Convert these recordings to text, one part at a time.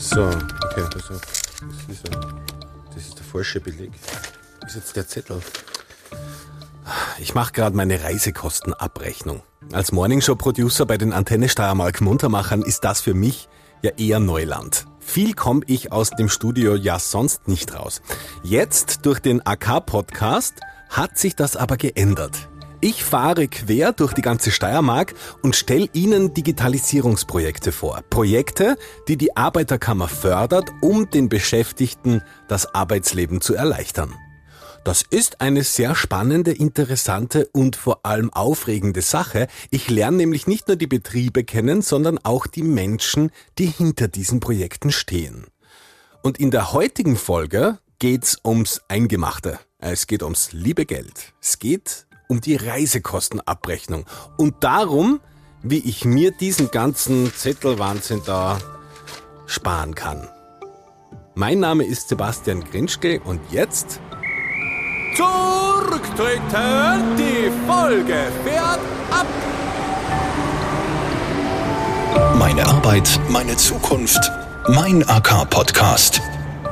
So, okay, pass auf. Das ist, ein, das ist der falsche Beleg. Ist jetzt der Zettel? Ich mache gerade meine Reisekostenabrechnung. Als Morningshow-Producer bei den Antenne Steiermark Muntermachern ist das für mich ja eher Neuland. Viel komme ich aus dem Studio ja sonst nicht raus. Jetzt durch den AK-Podcast hat sich das aber geändert. Ich fahre quer durch die ganze Steiermark und stelle Ihnen Digitalisierungsprojekte vor. Projekte, die die Arbeiterkammer fördert, um den Beschäftigten das Arbeitsleben zu erleichtern. Das ist eine sehr spannende, interessante und vor allem aufregende Sache. Ich lerne nämlich nicht nur die Betriebe kennen, sondern auch die Menschen, die hinter diesen Projekten stehen. Und in der heutigen Folge geht's ums Eingemachte. Es geht ums liebe Geld. Es geht um die Reisekostenabrechnung und darum, wie ich mir diesen ganzen Zettelwahnsinn da sparen kann. Mein Name ist Sebastian Grinschke und jetzt zurücktreten. Die Folge fährt ab. Meine Arbeit, meine Zukunft, mein AK-Podcast.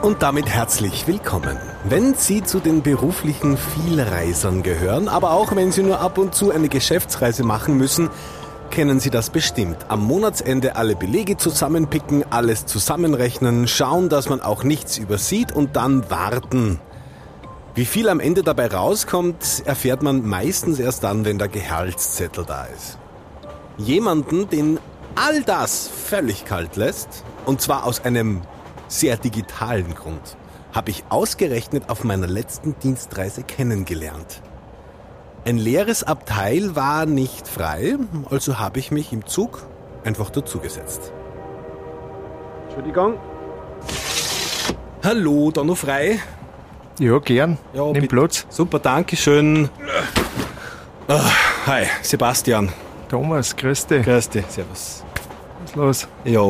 Und damit herzlich willkommen. Wenn Sie zu den beruflichen Vielreisern gehören, aber auch wenn Sie nur ab und zu eine Geschäftsreise machen müssen, kennen Sie das bestimmt. Am Monatsende alle Belege zusammenpicken, alles zusammenrechnen, schauen, dass man auch nichts übersieht und dann warten. Wie viel am Ende dabei rauskommt, erfährt man meistens erst dann, wenn der Gehaltszettel da ist. Jemanden, den all das völlig kalt lässt, und zwar aus einem sehr digitalen Grund, habe ich ausgerechnet auf meiner letzten Dienstreise kennengelernt. Ein leeres Abteil war nicht frei, also habe ich mich im Zug einfach dazugesetzt. Entschuldigung. Hallo, da noch frei? Ja, gern. Ja, Nimm bitte. Platz. Super, danke schön. Ah, hi, Sebastian. Thomas, grüß dich. Grüß dich, servus. Was ist los? Ja,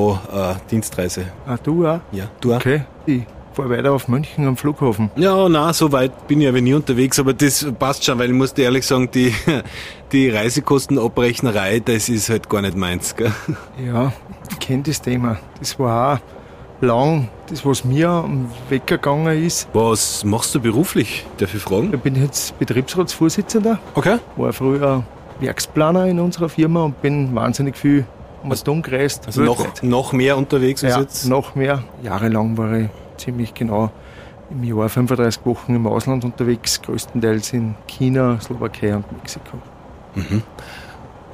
äh, Dienstreise. Ah, du auch? Ja, du auch? Okay. Ich fahr weiter auf München am Flughafen. Ja, na, so weit bin ich aber nie unterwegs, aber das passt schon, weil ich muss dir ehrlich sagen, die, die Reisekostenabrechnerei, das ist halt gar nicht meins, gell? Ja, ich kenn das Thema. Das war auch lang, das was mir am Wecker gegangen ist. Was machst du beruflich? Darf ich fragen? bin ich jetzt Betriebsratsvorsitzender, Okay. war früher Werksplaner in unserer Firma und bin wahnsinnig viel um das Dumm gereist. Also noch, noch mehr unterwegs als ja, jetzt? noch mehr. Jahrelang war ich ziemlich genau im Jahr 35 Wochen im Ausland unterwegs, größtenteils in China, Slowakei und Mexiko.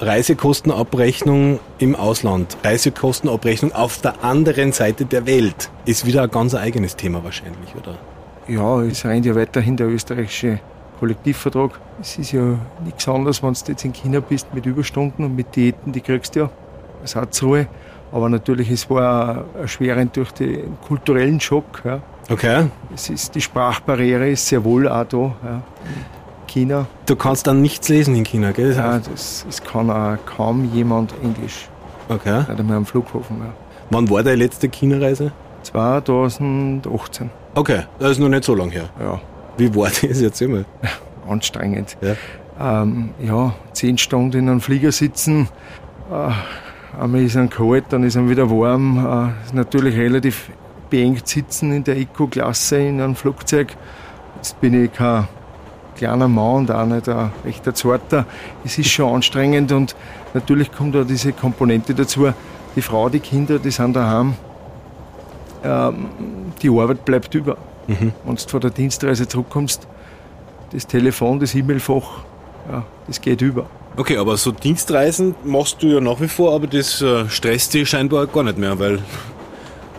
Reisekostenabrechnung im Ausland, Reisekostenabrechnung auf der anderen Seite der Welt ist wieder ein ganz eigenes Thema wahrscheinlich, oder? Ja, es rennt ja weiterhin der österreichische Kollektivvertrag. Es ist ja nichts anderes, wenn du jetzt in China bist mit Überstunden und mit Diäten, die kriegst du ja Ersatzruhe. Aber natürlich, es war erschwerend durch den kulturellen Schock. Ja. Okay. Es ist, die Sprachbarriere ist sehr wohl auch da. Ja. In China, Du kannst dann nichts lesen in China, gell? ja, das, es kann auch kaum jemand Englisch. Okay. Nicht einmal am Flughafen. Ja. Wann war deine letzte China-Reise? 2018. Okay, das ist noch nicht so lang her. Ja, Wie war das jetzt immer? anstrengend. Ja. ähm, ja, zehn Stunden in einem Flieger sitzen. Äh, einmal ist er kalt, dann ist er wieder warm. Äh, ist natürlich relativ beengt sitzen in der Eco-Klasse in einem Flugzeug. Jetzt bin ich kein kleiner Mann und auch nicht ein rechter Zarter. Es ist schon anstrengend und natürlich kommt da diese Komponente dazu. Die Frau, die Kinder, die sind daheim. Ähm, die Arbeit bleibt über. Wenn du von der Dienstreise zurückkommst, das Telefon, das E-Mail-Fach, ja, das geht über. Okay, aber so Dienstreisen machst du ja nach wie vor, aber das äh, stresst dich scheinbar gar nicht mehr, weil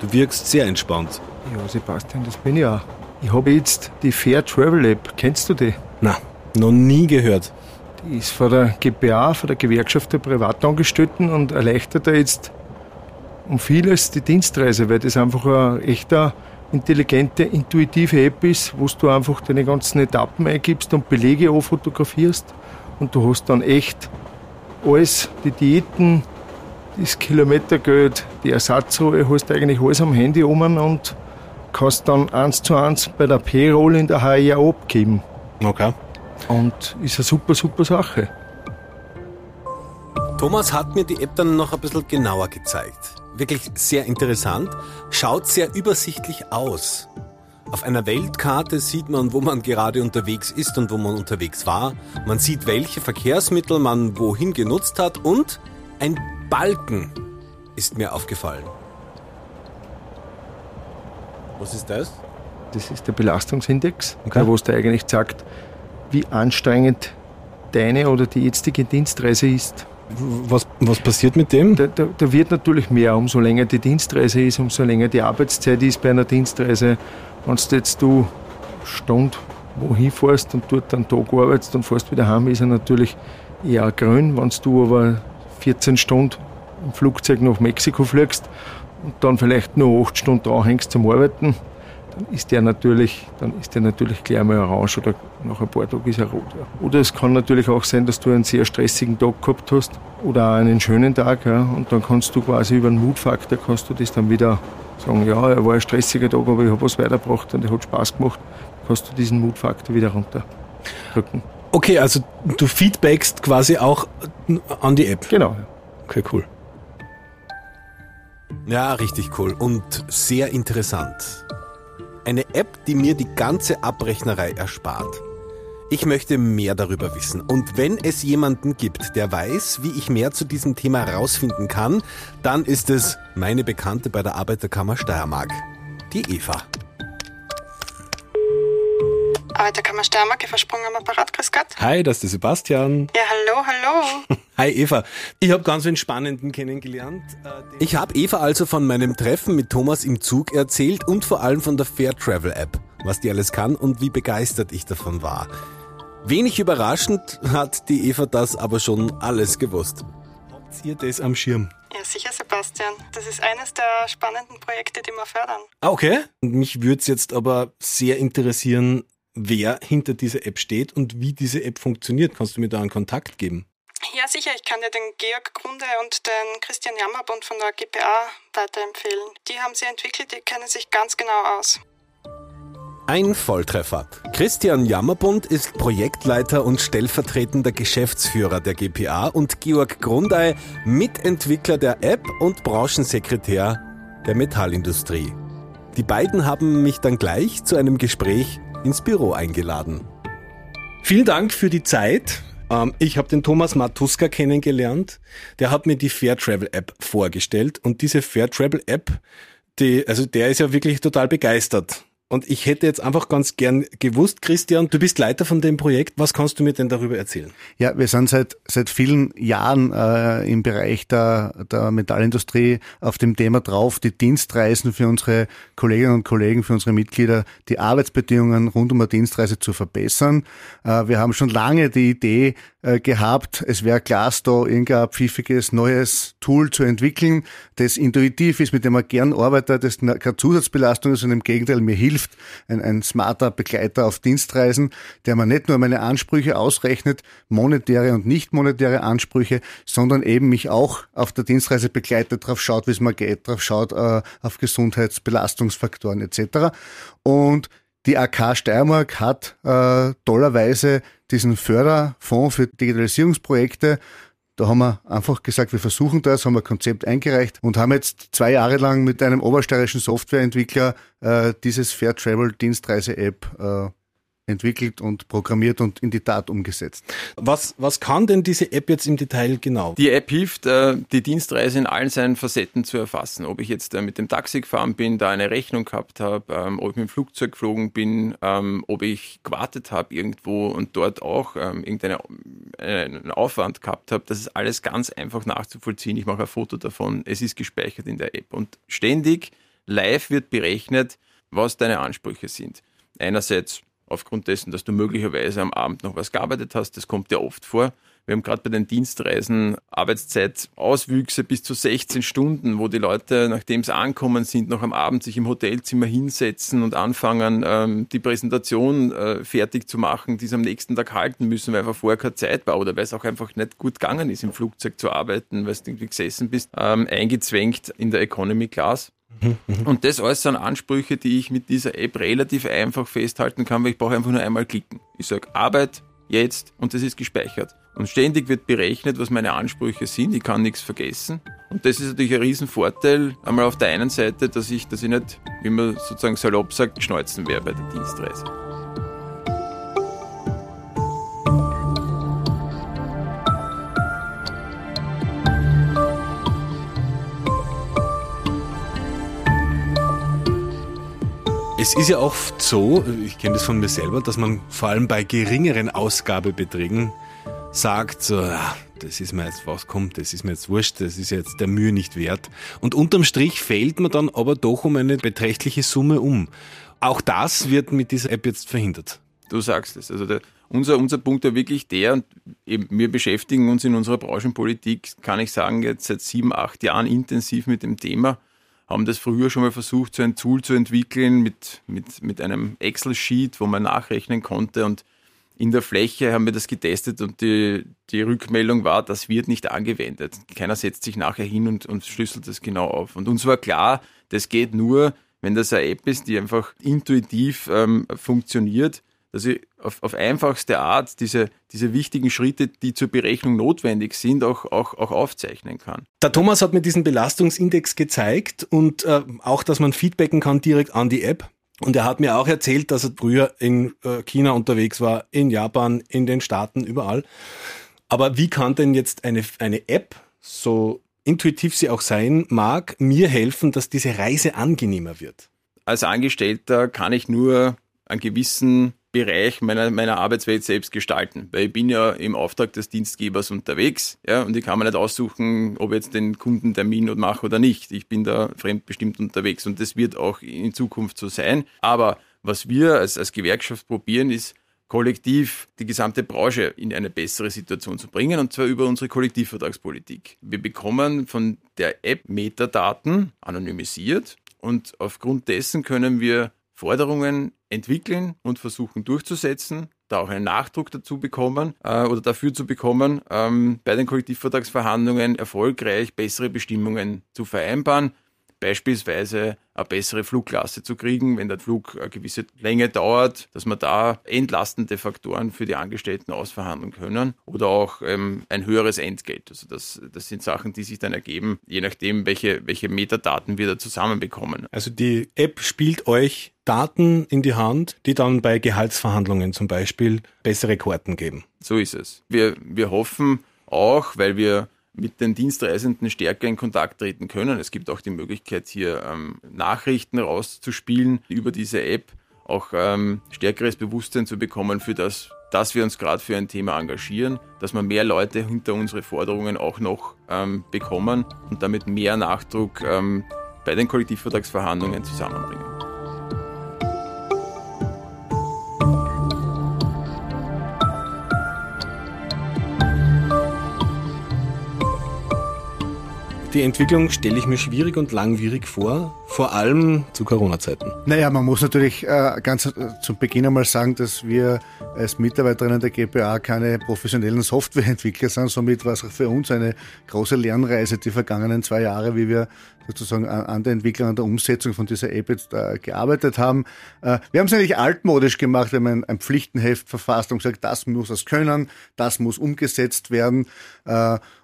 du wirkst sehr entspannt. Ja, Sebastian, das bin ich auch. Ich habe jetzt die Fair Travel App. Kennst du die? Na, noch nie gehört. Die ist von der GPA, von der Gewerkschaft der Privatangestellten und erleichtert da jetzt um vieles die Dienstreise, weil das einfach eine echter intelligente, intuitive App ist, wo du einfach deine ganzen Etappen eingibst und Belege auffotografierst und du hast dann echt alles, die Diäten, das Kilometergeld, die Ersatzruhe, hast eigentlich alles am Handy um und kannst dann eins zu eins bei der Payroll in der HR abgeben. Okay. Und ist eine super, super Sache. Thomas hat mir die App dann noch ein bisschen genauer gezeigt. wirklich sehr interessant, schaut sehr übersichtlich aus. Auf einer Weltkarte sieht man, wo man gerade unterwegs ist und wo man unterwegs war. Man sieht, welche Verkehrsmittel man wohin genutzt hat und ein Balken ist mir aufgefallen. Was ist das? Das ist der Belastungsindex, Okay. der, wo es dir eigentlich sagt, wie anstrengend deine oder die jetzige Dienstreise ist. Was, was passiert mit dem? Da, da, da wird natürlich mehr, umso länger die Dienstreise ist, umso länger die Arbeitszeit ist bei einer Dienstreise. Wenn du jetzt du Stunde wohin fährst und dort einen Tag arbeitest und fährst wieder heim, ist er natürlich eher grün. Wenn du aber 14 Stunden im Flugzeug nach Mexiko fliegst und dann vielleicht nur 8 Stunden dranhängst zum Arbeiten, dann ist der natürlich, dann ist der natürlich gleich mal orange oder nach ein paar Tagen ist er rot. Ja. Oder es kann natürlich auch sein, dass du einen sehr stressigen Tag gehabt hast oder auch einen schönen Tag ja, und dann kannst du quasi über den Mutfaktor kannst du das dann wieder sagen, ja, er war ein stressiger Tag, aber ich habe was weitergebracht und er hat Spaß gemacht, kannst du diesen Mutfaktor wieder runterdrücken. Okay, also du feedbackst quasi auch an die App. Genau. Okay, cool. Ja, richtig cool und sehr interessant. Eine App, die mir die ganze Abrechnerei erspart. Ich möchte mehr darüber wissen. Und wenn es jemanden gibt, der weiß, wie ich mehr zu diesem Thema herausfinden kann, dann ist es meine Bekannte bei der Arbeiterkammer Steiermark, die Eva. Arbeiterkammer Steiermark, ich versprungen am Apparat, grüß Gott. Hi, das ist der Sebastian. Ja, hallo, hallo. Hi Eva, ich habe ganz einen spannenden kennengelernt. Ich habe Eva also von meinem Treffen mit Thomas im Zug erzählt und vor allem von der Fair Travel App, was die alles kann und wie begeistert ich davon war. Wenig überraschend hat die Eva das aber schon alles gewusst. Habt ihr das am Schirm? Ja, sicher, Sebastian. Das ist eines der spannenden Projekte, die wir fördern. Ah, okay. Mich würde es jetzt aber sehr interessieren, wer hinter dieser App steht und wie diese App funktioniert. Kannst du mir da einen Kontakt geben? Ja, sicher, ich kann dir den Georg Grunde und den Christian Jammerbund von der GPA weiterempfehlen. Die haben sie entwickelt, die kennen sich ganz genau aus. Ein Volltreffer. Christian Jammerbund ist Projektleiter und stellvertretender Geschäftsführer der GPA und Georg Grundei Mitentwickler der App und Branchensekretär der Metallindustrie. Die beiden haben mich dann gleich zu einem Gespräch ins Büro eingeladen. Vielen Dank für die Zeit. Ähm, Ich habe den Thomas Matuska kennengelernt. Der hat mir die Fair Travel App vorgestellt und diese Fair Travel App, die, also der ist ja wirklich total begeistert. Und ich hätte jetzt einfach ganz gern gewusst, Christian, du bist Leiter von dem Projekt. Was kannst du mir denn darüber erzählen? Ja, wir sind seit, seit vielen Jahren äh, im Bereich der, der Metallindustrie auf dem Thema drauf, die Dienstreisen für unsere Kolleginnen und Kollegen, für unsere Mitglieder, die Arbeitsbedingungen rund um eine Dienstreise zu verbessern. Äh, wir haben schon lange die Idee äh, gehabt, es wäre klasse, da irgendein pfiffiges neues Tool zu entwickeln, das intuitiv ist, mit dem man gern arbeitet, das keine Zusatzbelastung ist, sondern im Gegenteil mir hilft, ein, ein smarter Begleiter auf Dienstreisen, der mir nicht nur meine Ansprüche ausrechnet, monetäre und nicht monetäre Ansprüche, sondern eben mich auch auf der Dienstreise begleitet, drauf schaut, wie es mir geht, drauf schaut äh, auf Gesundheitsbelastungsfaktoren etc. Und die AK Steiermark hat äh, tollerweise diesen Förderfonds für Digitalisierungsprojekte. Da haben wir einfach gesagt, wir versuchen das, haben ein Konzept eingereicht und haben jetzt zwei Jahre lang mit einem obersteirischen Softwareentwickler äh, dieses Fair Travel Dienstreise-App äh, entwickelt und programmiert und in die Tat umgesetzt. Was, was kann denn diese App jetzt im Detail genau? Die App hilft, äh, die Dienstreise in allen seinen Facetten zu erfassen. Ob ich jetzt äh, mit dem Taxi gefahren bin, da eine Rechnung gehabt habe, ähm, ob ich mit dem Flugzeug geflogen bin, ähm, ob ich gewartet habe irgendwo und dort auch ähm, irgendeinen Aufwand gehabt habe. Das ist alles ganz einfach nachzuvollziehen. Ich mache ein Foto davon. Es ist gespeichert in der App. Und ständig live wird berechnet, was deine Ansprüche sind. Einerseits aufgrund dessen, dass du möglicherweise am Abend noch was gearbeitet hast. Das kommt ja oft vor. Wir haben gerade bei den Dienstreisen Arbeitszeitauswüchse bis zu 16 Stunden, wo die Leute, nachdem sie ankommen sind, noch am Abend sich im Hotelzimmer hinsetzen und anfangen, ähm, die Präsentation äh, fertig zu machen, die sie am nächsten Tag halten müssen, weil einfach vorher keine Zeit war oder weil es auch einfach nicht gut gegangen ist, im Flugzeug zu arbeiten, weil du irgendwie gesessen bist, ähm, eingezwängt in der Economy Class. Und das alles sind Ansprüche, die ich mit dieser App relativ einfach festhalten kann, weil ich brauche einfach nur einmal klicken. Ich sage Arbeit, jetzt und das ist gespeichert. Und ständig wird berechnet, was meine Ansprüche sind. Ich kann nichts vergessen. Und das ist natürlich ein Riesenvorteil, einmal auf der einen Seite, dass ich, dass ich nicht, wie man sozusagen salopp sagt, schneuzen wäre bei der Dienstreise. Es ist ja oft so, ich kenne das von mir selber, dass man vor allem bei geringeren Ausgabebeträgen sagt, so, das ist mir jetzt, was kommt, das ist mir jetzt wurscht, das ist jetzt der Mühe nicht wert. Und unterm Strich fällt man dann aber doch um eine beträchtliche Summe um. Auch das wird mit dieser App jetzt verhindert. Du sagst es. Also der, unser, unser Punkt war wirklich der, und eben wir beschäftigen uns in unserer Branchenpolitik, kann ich sagen, jetzt seit sieben, acht Jahren intensiv mit dem Thema haben das früher schon mal versucht, so ein Tool zu entwickeln mit, mit, mit einem Excel-Sheet, wo man nachrechnen konnte und in der Fläche haben wir das getestet und die, die Rückmeldung war, das wird nicht angewendet. Keiner setzt sich nachher hin und, und schlüsselt das genau auf. Und uns war klar, das geht nur, wenn das eine App ist, die einfach intuitiv ähm, funktioniert dass ich auf, auf einfachste Art diese, diese wichtigen Schritte, die zur Berechnung notwendig sind, auch, auch, auch aufzeichnen kann. Der Thomas hat mir diesen Belastungsindex gezeigt und äh, auch, dass man feedbacken kann direkt an die App. Und er hat mir auch erzählt, dass er früher in äh, China unterwegs war, in Japan, in den Staaten, überall. Aber wie kann denn jetzt eine, eine App, so intuitiv sie auch sein mag, mir helfen, dass diese Reise angenehmer wird? Als Angestellter kann ich nur einen gewissen Bereich meiner, meiner Arbeitswelt selbst gestalten. Weil ich bin ja im Auftrag des Dienstgebers unterwegs, ja, und ich kann mir nicht aussuchen, ob ich jetzt den Kundentermin mache oder nicht. Ich bin da fremdbestimmt unterwegs und das wird auch in Zukunft so sein. Aber was wir als, als Gewerkschaft probieren, ist, kollektiv die gesamte Branche in eine bessere Situation zu bringen, und zwar über unsere Kollektivvertragspolitik. Wir bekommen von der App Metadaten anonymisiert und aufgrund dessen können wir Forderungen entwickeln und versuchen durchzusetzen, da auch einen Nachdruck dazu bekommen äh, oder dafür zu bekommen, ähm, bei den Kollektivvertragsverhandlungen erfolgreich bessere Bestimmungen zu vereinbaren beispielsweise eine bessere Flugklasse zu kriegen, wenn der Flug eine gewisse Länge dauert, dass wir da entlastende Faktoren für die Angestellten ausverhandeln können oder auch ähm, ein höheres Entgelt. Also das, das sind Sachen, die sich dann ergeben, je nachdem, welche, welche Metadaten wir da zusammenbekommen. Also die App spielt euch Daten in die Hand, die dann bei Gehaltsverhandlungen zum Beispiel bessere Karten geben. So ist es. Wir, wir hoffen auch, weil wir mit den Dienstreisenden stärker in Kontakt treten können. Es gibt auch die Möglichkeit, hier ähm, Nachrichten rauszuspielen über diese App, auch ähm, stärkeres Bewusstsein zu bekommen für das, dass wir uns gerade für ein Thema engagieren, dass wir mehr Leute hinter unsere Forderungen auch noch ähm, bekommen und damit mehr Nachdruck ähm, bei den Kollektivvertragsverhandlungen zusammenbringen. Die Entwicklung stelle ich mir schwierig und langwierig vor, vor allem zu Corona-Zeiten. Naja, man muss natürlich äh, ganz äh, zu Beginn einmal sagen, dass wir als Mitarbeiterinnen der GPA keine professionellen Softwareentwickler sind. Somit war es für uns eine große Lernreise die vergangenen zwei Jahre, wie wir sozusagen an der Entwicklung, an der Umsetzung von dieser App jetzt äh, gearbeitet haben. Wir haben es eigentlich altmodisch gemacht, wir haben ein, ein, Pflichtenheft verfasst und gesagt, das muss es können, das muss umgesetzt werden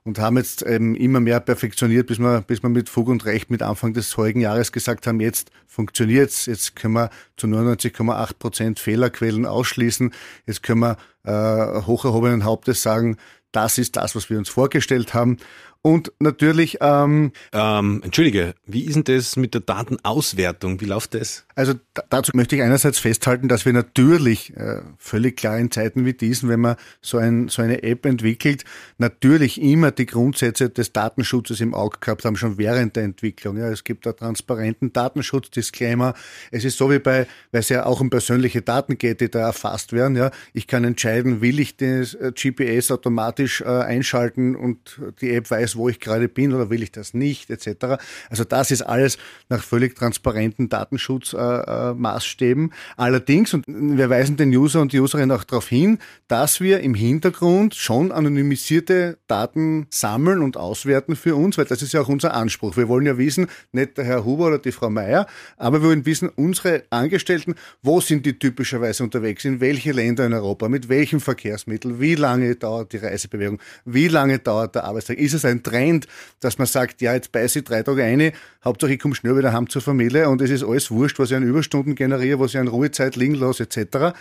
und haben jetzt eben immer mehr perfektioniert, bis wir, bis wir mit Fug und Recht mit Anfang des heutigen Jahres gesagt haben, jetzt funktioniert's, jetzt können wir zu 99,8 Prozent Fehlerquellen ausschließen, jetzt können wir äh, hoch erhobenen Hauptes sagen, das ist das, was wir uns vorgestellt haben. Und natürlich. Ähm, ähm, Entschuldige, wie ist denn das mit der Datenauswertung? Wie läuft das? Also dazu möchte ich einerseits festhalten, dass wir natürlich äh, völlig klar in Zeiten wie diesen, wenn man so, ein, so eine App entwickelt, natürlich immer die Grundsätze des Datenschutzes im Auge gehabt haben, schon während der Entwicklung. Ja, es gibt da transparenten Datenschutzdisclaimer. Es ist so wie bei, weil es ja auch um persönliche Daten geht, die da erfasst werden. Ja, ich kann entscheiden, will ich das äh, GPS automatisch äh, einschalten und die App weiß, weiß, wo ich gerade bin oder will ich das nicht, etc. Also das ist alles nach völlig transparenten Datenschutzmaßstäben. Äh, äh, Allerdings, und wir weisen den User und die Userin auch darauf hin, dass wir im Hintergrund schon anonymisierte Daten sammeln und auswerten für uns, weil das ist ja auch unser Anspruch. Wir wollen ja wissen, nicht der Herr Huber oder die Frau Meier, aber wir wollen wissen, unsere Angestellten, wo sind die typischerweise unterwegs, in welche Länder in Europa, mit welchem Verkehrsmittel, wie lange dauert die Reisebewegung, wie lange dauert der Arbeitstag, ist es ein Trend, dass man sagt, ja, jetzt beiße ich drei Tage eine, Hauptsache ich komme schnell wieder heim zur Familie und es ist alles wurscht, was ich an Überstunden generiere, was ich an Ruhezeit liegen lasse, etc.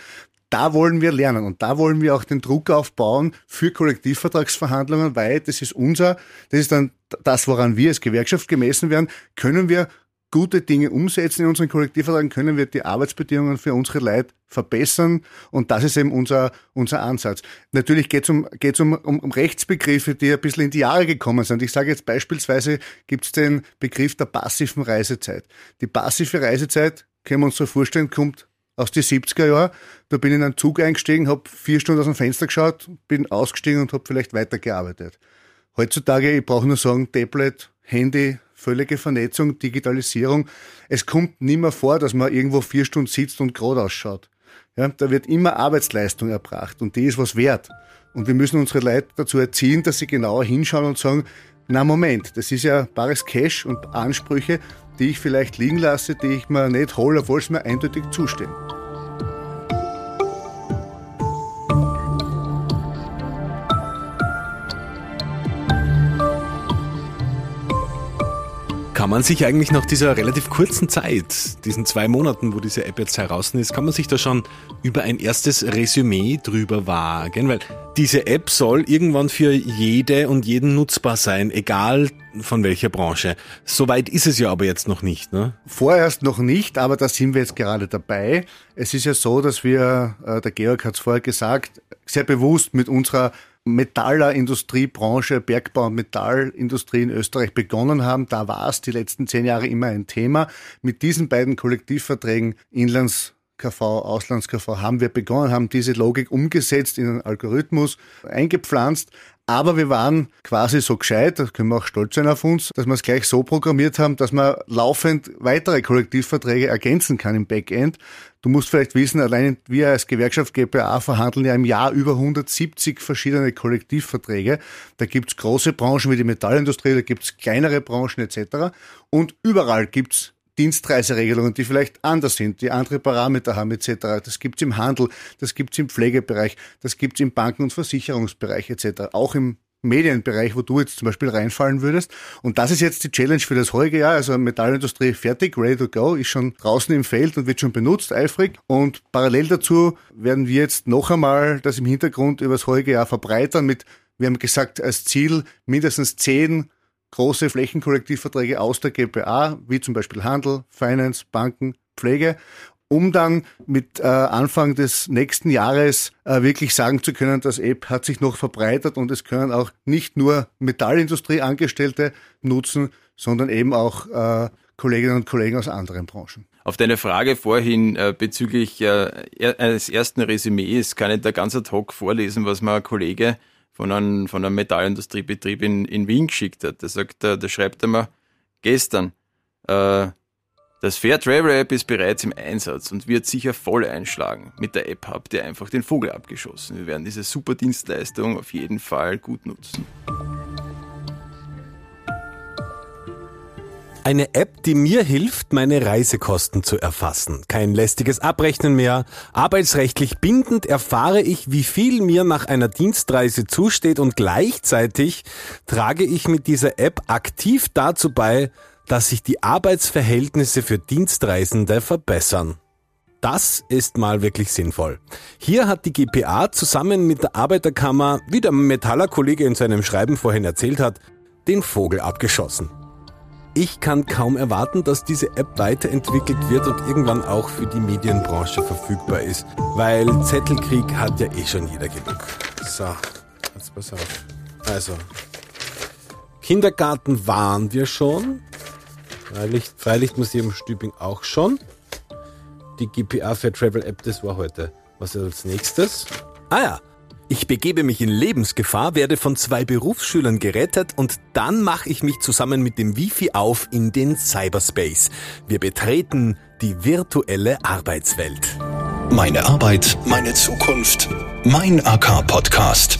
Da wollen wir lernen und da wollen wir auch den Druck aufbauen für Kollektivvertragsverhandlungen, weil das ist unser, das ist dann das, woran wir als Gewerkschaft gemessen werden, können wir gute Dinge umsetzen in unseren Kollektivverträgen, können wir die Arbeitsbedingungen für unsere Leute verbessern. Und das ist eben unser, unser Ansatz. Natürlich geht es um, geht's um, um, um Rechtsbegriffe, die ein bisschen in die Jahre gekommen sind. Ich sage jetzt beispielsweise, gibt es den Begriff der passiven Reisezeit. Die passive Reisezeit, können wir uns so vorstellen, kommt aus den 70er Jahren. Da bin ich in einen Zug eingestiegen, habe vier Stunden aus dem Fenster geschaut, bin ausgestiegen und habe vielleicht weitergearbeitet. Heutzutage, ich brauche nur sagen, Tablet, Handy, völlige Vernetzung, Digitalisierung. Es kommt nicht mehr vor, dass man irgendwo vier Stunden sitzt und gerade ausschaut. Ja, da wird immer Arbeitsleistung erbracht und die ist was wert. Und wir müssen unsere Leute dazu erziehen, dass sie genauer hinschauen und sagen, na Moment, das ist ja bares Cash und Ansprüche, die ich vielleicht liegen lasse, die ich mir nicht hole, obwohl es mir eindeutig zustehen. Man sich eigentlich nach dieser relativ kurzen Zeit, diesen zwei Monaten, wo diese App jetzt heraus ist, kann man sich da schon über ein erstes Resümee drüber wagen? Weil diese App soll irgendwann für jede und jeden nutzbar sein, egal von welcher Branche. Soweit ist es ja aber jetzt noch nicht, ne? Vorerst noch nicht, aber da sind wir jetzt gerade dabei. Es ist ja so, dass wir, äh, der Georg hat es vorher gesagt, sehr bewusst mit unserer Metallindustriebranche, Bergbau- und Metallindustrie in Österreich begonnen haben. Da war es die letzten zehn Jahre immer ein Thema. Mit diesen beiden Kollektivverträgen Inlands KV, Auslands-KV haben wir begonnen, haben diese Logik umgesetzt in einen Algorithmus eingepflanzt. Aber wir waren quasi so gescheit, da können wir auch stolz sein auf uns, dass wir es gleich so programmiert haben, dass man laufend weitere Kollektivverträge ergänzen kann im Backend. Du musst vielleicht wissen, allein wir als Gewerkschaft GPA verhandeln ja im Jahr über 170 verschiedene Kollektivverträge. Da gibt's große Branchen wie die Metallindustrie, da gibt's kleinere Branchen etc. Und überall gibt's Dienstreiseregelungen, die vielleicht anders sind, die andere Parameter haben etc. Das gibt's im Handel, das gibt's im Pflegebereich, das gibt's im Banken- und Versicherungsbereich etc. Auch im Medienbereich, wo du jetzt zum Beispiel reinfallen würdest. Und das ist jetzt die Challenge für das heutige Jahr. Also Metallindustrie fertig, ready to go, ist schon draußen im Feld und wird schon benutzt, eifrig. Und parallel dazu werden wir jetzt noch einmal das im Hintergrund über das heutige Jahr verbreitern mit, wir haben gesagt, als Ziel mindestens zehn große Flächenkollektivverträge aus der GPA, wie zum Beispiel Handel, Finance, Banken, Pflege, um dann mit äh, Anfang des nächsten Jahres äh, wirklich sagen zu können, das App hat sich noch verbreitert und es können auch nicht nur Metallindustrieangestellte nutzen, sondern eben auch äh, Kolleginnen und Kollegen aus anderen Branchen. Auf deine Frage vorhin äh, bezüglich äh, eines ersten Resümees kann ich da ganz ad hoc vorlesen, was mir ein Kollege von einem, von einem Metallindustriebetrieb in, in Wien geschickt hat. Der sagt, der, der schreibt einmal, gestern, äh, das Fair Travel App ist bereits im Einsatz und wird sicher voll einschlagen. Mit der App habt ihr einfach den Vogel abgeschossen. Wir werden diese super Dienstleistung auf jeden Fall gut nutzen. Eine App, die mir hilft, meine Reisekosten zu erfassen. Kein lästiges Abrechnen mehr. Arbeitsrechtlich bindend erfahre ich, wie viel mir nach einer Dienstreise zusteht und gleichzeitig trage ich mit dieser App aktiv dazu bei, dass sich die Arbeitsverhältnisse für Dienstreisende verbessern. Das ist mal wirklich sinnvoll. Hier hat die GPA zusammen mit der Arbeiterkammer, wie der Metaller-Kollege in seinem Schreiben vorhin erzählt hat, den Vogel abgeschossen. Ich kann kaum erwarten, dass diese App weiterentwickelt wird und irgendwann auch für die Medienbranche verfügbar ist, weil Zettelkrieg hat ja eh schon jeder genug. So, jetzt pass auf. Also, Kindergarten waren wir schon. Freilicht, Freilichtmuseum Stübing auch schon. Die GPA Fair Travel App, das war heute. Was ist als nächstes? Ah ja, ich begebe mich in Lebensgefahr, werde von zwei Berufsschülern gerettet und dann mache ich mich zusammen mit dem Wifi auf in den Cyberspace. Wir betreten die virtuelle Arbeitswelt. Meine Arbeit, meine Zukunft, mein AK-Podcast.